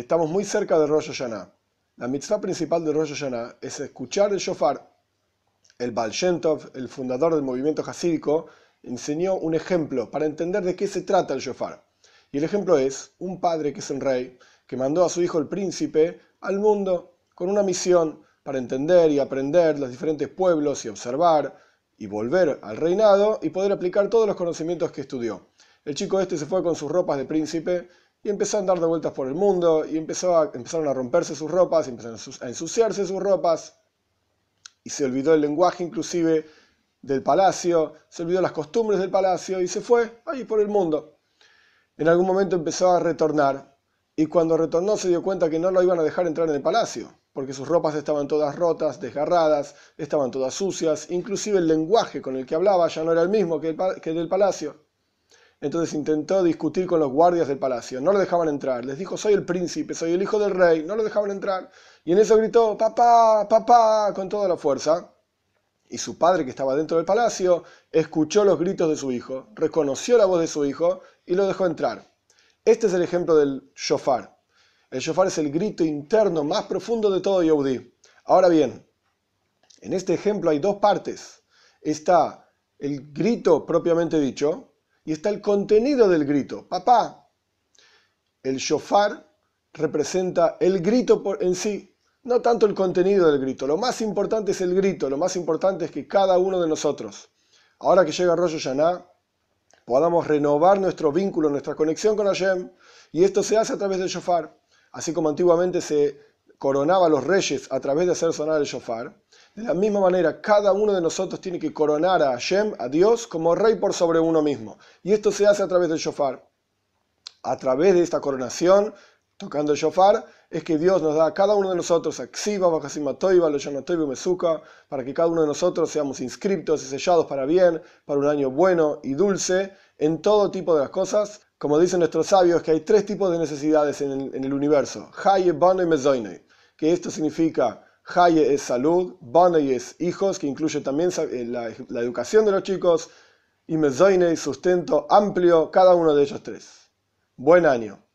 estamos muy cerca de Rosh Hashanah. La mitzvah principal de Rosh Hashanah es escuchar el shofar. El Baal el fundador del movimiento hasídico, enseñó un ejemplo para entender de qué se trata el shofar. Y el ejemplo es un padre que es un rey, que mandó a su hijo el príncipe al mundo con una misión para entender y aprender los diferentes pueblos y observar y volver al reinado y poder aplicar todos los conocimientos que estudió. El chico este se fue con sus ropas de príncipe y empezó a andar de vueltas por el mundo y empezó a, empezaron a romperse sus ropas, y empezaron a ensuciarse sus ropas y se olvidó el lenguaje inclusive del palacio, se olvidó las costumbres del palacio y se fue ahí por el mundo. En algún momento empezó a retornar y cuando retornó se dio cuenta que no lo iban a dejar entrar en el palacio, porque sus ropas estaban todas rotas, desgarradas, estaban todas sucias, inclusive el lenguaje con el que hablaba ya no era el mismo que el, que del palacio. Entonces intentó discutir con los guardias del palacio, no lo dejaban entrar, les dijo soy el príncipe, soy el hijo del rey, no lo dejaban entrar. Y en eso gritó papá, papá, con toda la fuerza. Y su padre, que estaba dentro del palacio, escuchó los gritos de su hijo, reconoció la voz de su hijo y lo dejó entrar. Este es el ejemplo del shofar. El shofar es el grito interno más profundo de todo Yehudi. Ahora bien, en este ejemplo hay dos partes. Está el grito propiamente dicho y está el contenido del grito. Papá, el shofar representa el grito en sí, no tanto el contenido del grito. Lo más importante es el grito, lo más importante es que cada uno de nosotros, ahora que llega Rosh Hashanah, podamos renovar nuestro vínculo, nuestra conexión con Hashem, y esto se hace a través del shofar. Así como antiguamente se coronaba a los reyes a través de hacer sonar el shofar, de la misma manera cada uno de nosotros tiene que coronar a Hashem, a Dios, como rey por sobre uno mismo. Y esto se hace a través del shofar. A través de esta coronación, tocando el shofar, es que Dios nos da a cada uno de nosotros axiva, mesuka, para que cada uno de nosotros seamos inscriptos y sellados para bien, para un año bueno y dulce, en todo tipo de las cosas. Como dicen nuestros sabios, que hay tres tipos de necesidades en el, en el universo: Haye, Bano y Mezoine. Que esto significa Haye es salud, Bane es hijos, que incluye también eh, la, educación de los chicos, y Mezoine sustento amplio, cada uno de ellos tres. Buen año.